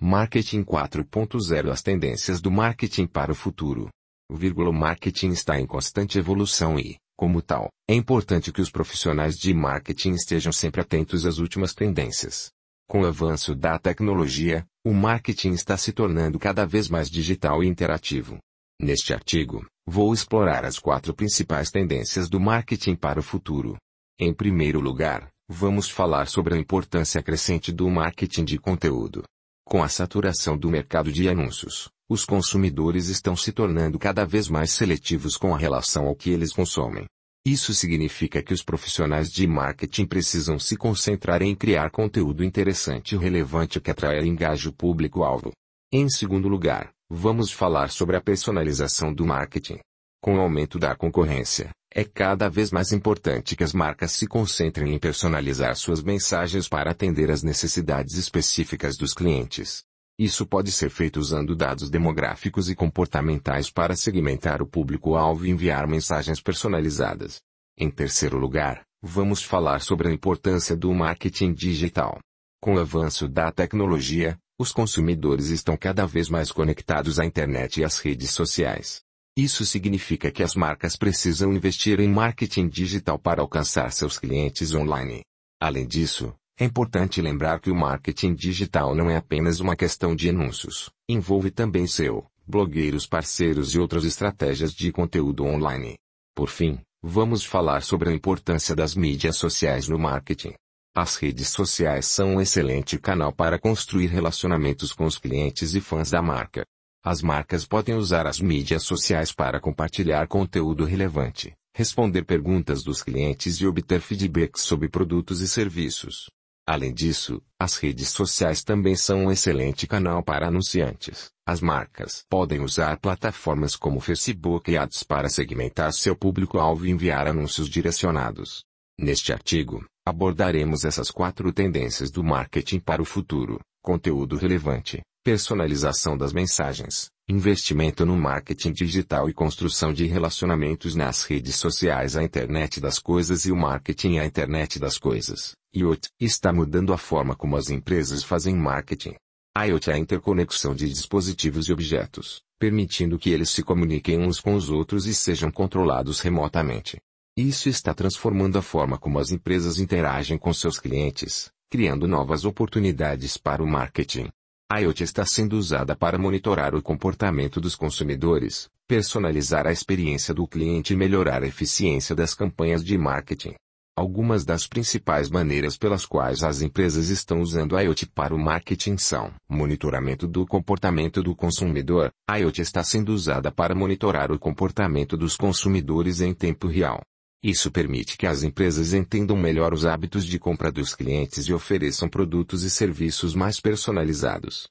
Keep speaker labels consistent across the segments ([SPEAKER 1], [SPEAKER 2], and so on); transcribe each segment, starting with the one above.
[SPEAKER 1] Marketing 4.0 As tendências do marketing para o futuro. O marketing está em constante evolução e, como tal, é importante que os profissionais de marketing estejam sempre atentos às últimas tendências. Com o avanço da tecnologia, o marketing está se tornando cada vez mais digital e interativo. Neste artigo, vou explorar as quatro principais tendências do marketing para o futuro. Em primeiro lugar, vamos falar sobre a importância crescente do marketing de conteúdo. Com a saturação do mercado de anúncios, os consumidores estão se tornando cada vez mais seletivos com a relação ao que eles consomem. Isso significa que os profissionais de marketing precisam se concentrar em criar conteúdo interessante e relevante que atraia e engaje o público-alvo. Em segundo lugar, vamos falar sobre a personalização do marketing. Com o aumento da concorrência, é cada vez mais importante que as marcas se concentrem em personalizar suas mensagens para atender às necessidades específicas dos clientes. Isso pode ser feito usando dados demográficos e comportamentais para segmentar o público-alvo e enviar mensagens personalizadas. Em terceiro lugar, vamos falar sobre a importância do marketing digital. Com o avanço da tecnologia, os consumidores estão cada vez mais conectados à internet e às redes sociais. Isso significa que as marcas precisam investir em marketing digital para alcançar seus clientes online. Além disso, é importante lembrar que o marketing digital não é apenas uma questão de anúncios, envolve também SEO, blogueiros parceiros e outras estratégias de conteúdo online. Por fim, vamos falar sobre a importância das mídias sociais no marketing. As redes sociais são um excelente canal para construir relacionamentos com os clientes e fãs da marca. As marcas podem usar as mídias sociais para compartilhar conteúdo relevante, responder perguntas dos clientes e obter feedbacks sobre produtos e serviços. Além disso, as redes sociais também são um excelente canal para anunciantes. As marcas podem usar plataformas como Facebook e Ads para segmentar seu público-alvo e enviar anúncios direcionados. Neste artigo, abordaremos essas quatro tendências do marketing para o futuro: conteúdo relevante, personalização das mensagens, investimento no marketing digital e construção de relacionamentos nas redes sociais, a internet das coisas e o marketing à internet das coisas. IoT está mudando a forma como as empresas fazem marketing. IoT é a interconexão de dispositivos e objetos, permitindo que eles se comuniquem uns com os outros e sejam controlados remotamente. Isso está transformando a forma como as empresas interagem com seus clientes, criando novas oportunidades para o marketing. A IoT está sendo usada para monitorar o comportamento dos consumidores, personalizar a experiência do cliente e melhorar a eficiência das campanhas de marketing. Algumas das principais maneiras pelas quais as empresas estão usando a IoT para o marketing são monitoramento do comportamento do consumidor. A IoT está sendo usada para monitorar o comportamento dos consumidores em tempo real. Isso permite que as empresas entendam melhor os hábitos de compra dos clientes e ofereçam produtos e serviços mais personalizados.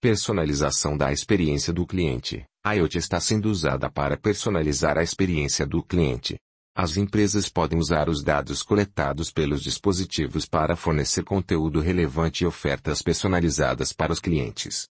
[SPEAKER 1] Personalização da experiência do cliente. A IoT está sendo usada para personalizar a experiência do cliente. As empresas podem usar os dados coletados pelos dispositivos para fornecer conteúdo relevante e ofertas personalizadas para os clientes.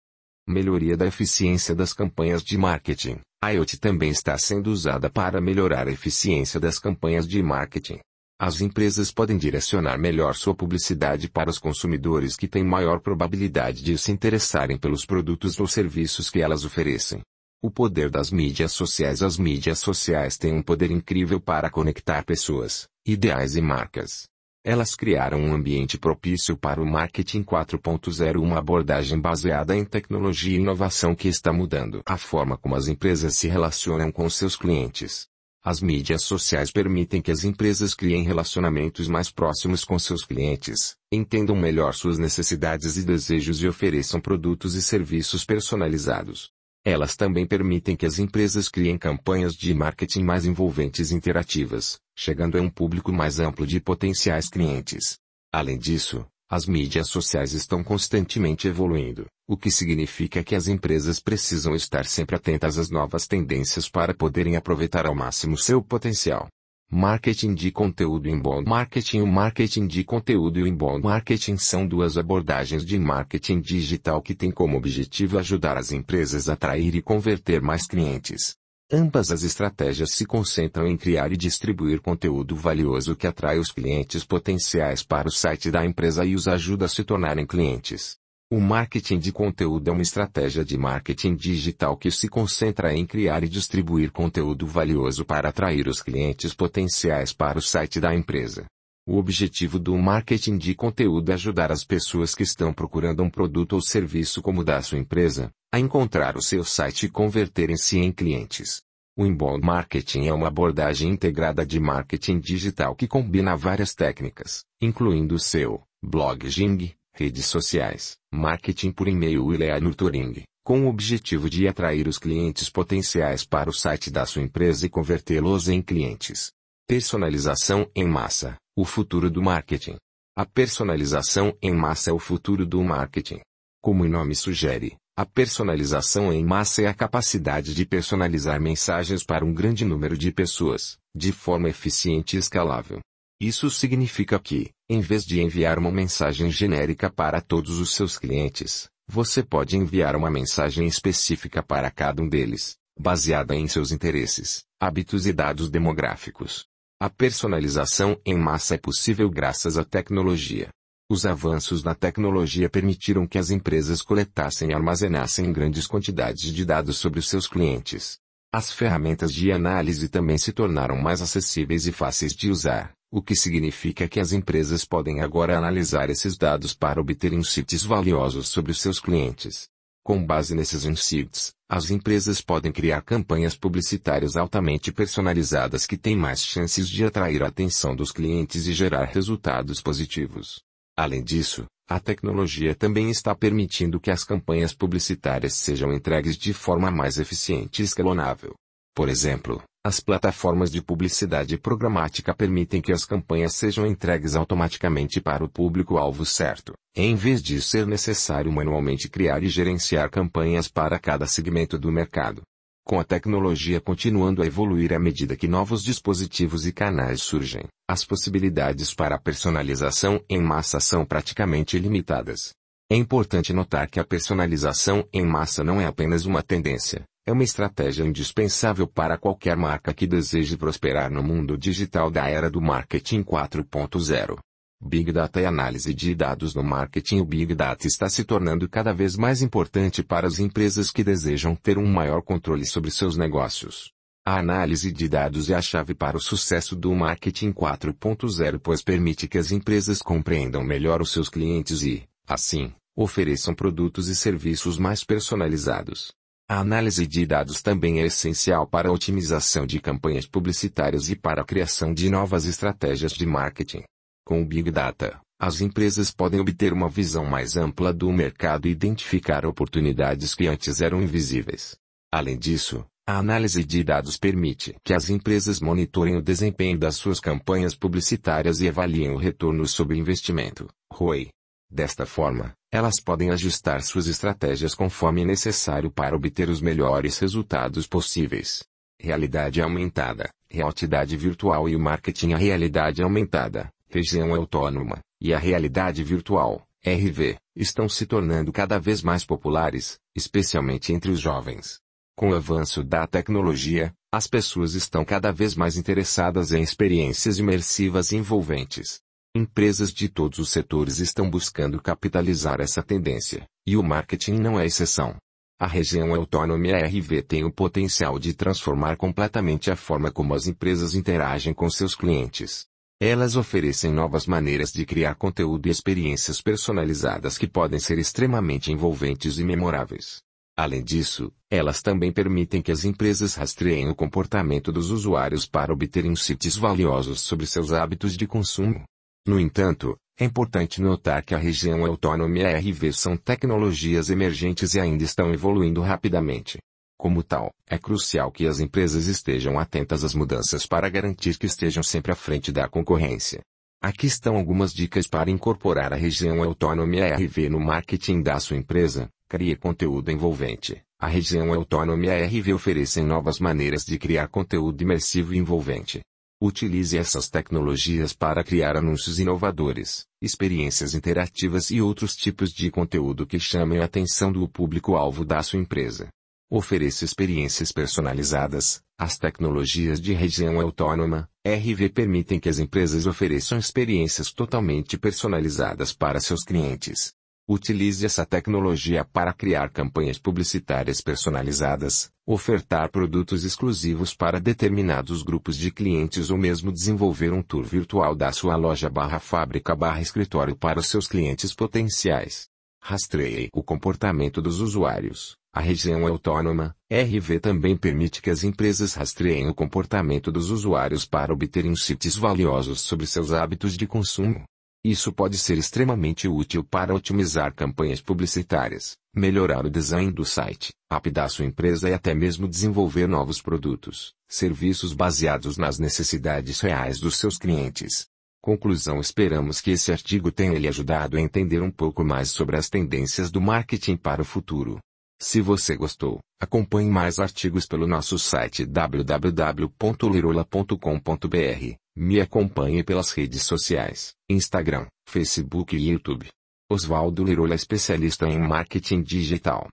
[SPEAKER 1] Melhoria da eficiência das campanhas de marketing. A IoT também está sendo usada para melhorar a eficiência das campanhas de marketing. As empresas podem direcionar melhor sua publicidade para os consumidores que têm maior probabilidade de se interessarem pelos produtos ou serviços que elas oferecem. O poder das mídias sociais As mídias sociais têm um poder incrível para conectar pessoas, ideais e marcas. Elas criaram um ambiente propício para o marketing 4.0, uma abordagem baseada em tecnologia e inovação que está mudando a forma como as empresas se relacionam com seus clientes. As mídias sociais permitem que as empresas criem relacionamentos mais próximos com seus clientes, entendam melhor suas necessidades e desejos e ofereçam produtos e serviços personalizados. Elas também permitem que as empresas criem campanhas de marketing mais envolventes e interativas, chegando a um público mais amplo de potenciais clientes. Além disso, as mídias sociais estão constantemente evoluindo, o que significa que as empresas precisam estar sempre atentas às novas tendências para poderem aproveitar ao máximo seu potencial. Marketing de conteúdo inbound marketing O marketing de conteúdo e o inbound marketing são duas abordagens de marketing digital que têm como objetivo ajudar as empresas a atrair e converter mais clientes. Ambas as estratégias se concentram em criar e distribuir conteúdo valioso que atrai os clientes potenciais para o site da empresa e os ajuda a se tornarem clientes. O marketing de conteúdo é uma estratégia de marketing digital que se concentra em criar e distribuir conteúdo valioso para atrair os clientes potenciais para o site da empresa. O objetivo do marketing de conteúdo é ajudar as pessoas que estão procurando um produto ou serviço como da sua empresa, a encontrar o seu site e converterem-se em clientes. O inbound marketing é uma abordagem integrada de marketing digital que combina várias técnicas, incluindo o seu blogging, redes sociais, marketing por e-mail e lead nurturing, com o objetivo de atrair os clientes potenciais para o site da sua empresa e convertê-los em clientes. Personalização em massa, o futuro do marketing. A personalização em massa é o futuro do marketing. Como o nome sugere, a personalização em massa é a capacidade de personalizar mensagens para um grande número de pessoas, de forma eficiente e escalável. Isso significa que, em vez de enviar uma mensagem genérica para todos os seus clientes, você pode enviar uma mensagem específica para cada um deles, baseada em seus interesses, hábitos e dados demográficos. A personalização em massa é possível graças à tecnologia. Os avanços na tecnologia permitiram que as empresas coletassem e armazenassem grandes quantidades de dados sobre os seus clientes. As ferramentas de análise também se tornaram mais acessíveis e fáceis de usar, o que significa que as empresas podem agora analisar esses dados para obter insights valiosos sobre os seus clientes. Com base nesses insights, as empresas podem criar campanhas publicitárias altamente personalizadas que têm mais chances de atrair a atenção dos clientes e gerar resultados positivos. Além disso, a tecnologia também está permitindo que as campanhas publicitárias sejam entregues de forma mais eficiente e escalonável. Por exemplo, as plataformas de publicidade programática permitem que as campanhas sejam entregues automaticamente para o público-alvo certo, em vez de ser necessário manualmente criar e gerenciar campanhas para cada segmento do mercado. Com a tecnologia continuando a evoluir à medida que novos dispositivos e canais surgem, as possibilidades para personalização em massa são praticamente ilimitadas. É importante notar que a personalização em massa não é apenas uma tendência, é uma estratégia indispensável para qualquer marca que deseje prosperar no mundo digital da era do marketing 4.0. Big Data e análise de dados no marketing. O Big Data está se tornando cada vez mais importante para as empresas que desejam ter um maior controle sobre seus negócios. A análise de dados é a chave para o sucesso do marketing 4.0, pois permite que as empresas compreendam melhor os seus clientes e, assim, ofereçam produtos e serviços mais personalizados. A análise de dados também é essencial para a otimização de campanhas publicitárias e para a criação de novas estratégias de marketing. Com o Big Data, as empresas podem obter uma visão mais ampla do mercado e identificar oportunidades que antes eram invisíveis. Além disso, a análise de dados permite que as empresas monitorem o desempenho das suas campanhas publicitárias e avaliem o retorno sobre investimento, ROI. Desta forma, elas podem ajustar suas estratégias conforme necessário para obter os melhores resultados possíveis. Realidade aumentada, realidade virtual e o marketing. A realidade aumentada, região autônoma, e a realidade virtual, RV, estão se tornando cada vez mais populares, especialmente entre os jovens. Com o avanço da tecnologia, as pessoas estão cada vez mais interessadas em experiências imersivas e envolventes. Empresas de todos os setores estão buscando capitalizar essa tendência, e o marketing não é exceção. A região autônoma RV tem o potencial de transformar completamente a forma como as empresas interagem com seus clientes. Elas oferecem novas maneiras de criar conteúdo e experiências personalizadas que podem ser extremamente envolventes e memoráveis. Além disso, elas também permitem que as empresas rastreiem o comportamento dos usuários para obter insights valiosos sobre seus hábitos de consumo. No entanto, é importante notar que a região autônoma e a RV são tecnologias emergentes e ainda estão evoluindo rapidamente. Como tal, é crucial que as empresas estejam atentas às mudanças para garantir que estejam sempre à frente da concorrência. Aqui estão algumas dicas para incorporar a região autônoma e a RV no marketing da sua empresa. Crie conteúdo envolvente. A região autônoma e a RV oferecem novas maneiras de criar conteúdo imersivo e envolvente. Utilize essas tecnologias para criar anúncios inovadores, experiências interativas e outros tipos de conteúdo que chamem a atenção do público-alvo da sua empresa. Ofereça experiências personalizadas. As tecnologias de região autônoma, RV permitem que as empresas ofereçam experiências totalmente personalizadas para seus clientes. Utilize essa tecnologia para criar campanhas publicitárias personalizadas, ofertar produtos exclusivos para determinados grupos de clientes ou mesmo desenvolver um tour virtual da sua loja barra fábrica barra escritório para os seus clientes potenciais. Rastreie o comportamento dos usuários. A região autônoma, RV também permite que as empresas rastreiem o comportamento dos usuários para obter insights valiosos sobre seus hábitos de consumo. Isso pode ser extremamente útil para otimizar campanhas publicitárias, melhorar o design do site, app da sua empresa e até mesmo desenvolver novos produtos, serviços baseados nas necessidades reais dos seus clientes. Conclusão Esperamos que esse artigo tenha lhe ajudado a entender um pouco mais sobre as tendências do marketing para o futuro. Se você gostou, acompanhe mais artigos pelo nosso site www.lirola.com.br. Me acompanhe pelas redes sociais, Instagram, Facebook e YouTube. Oswaldo Lirola especialista em marketing digital.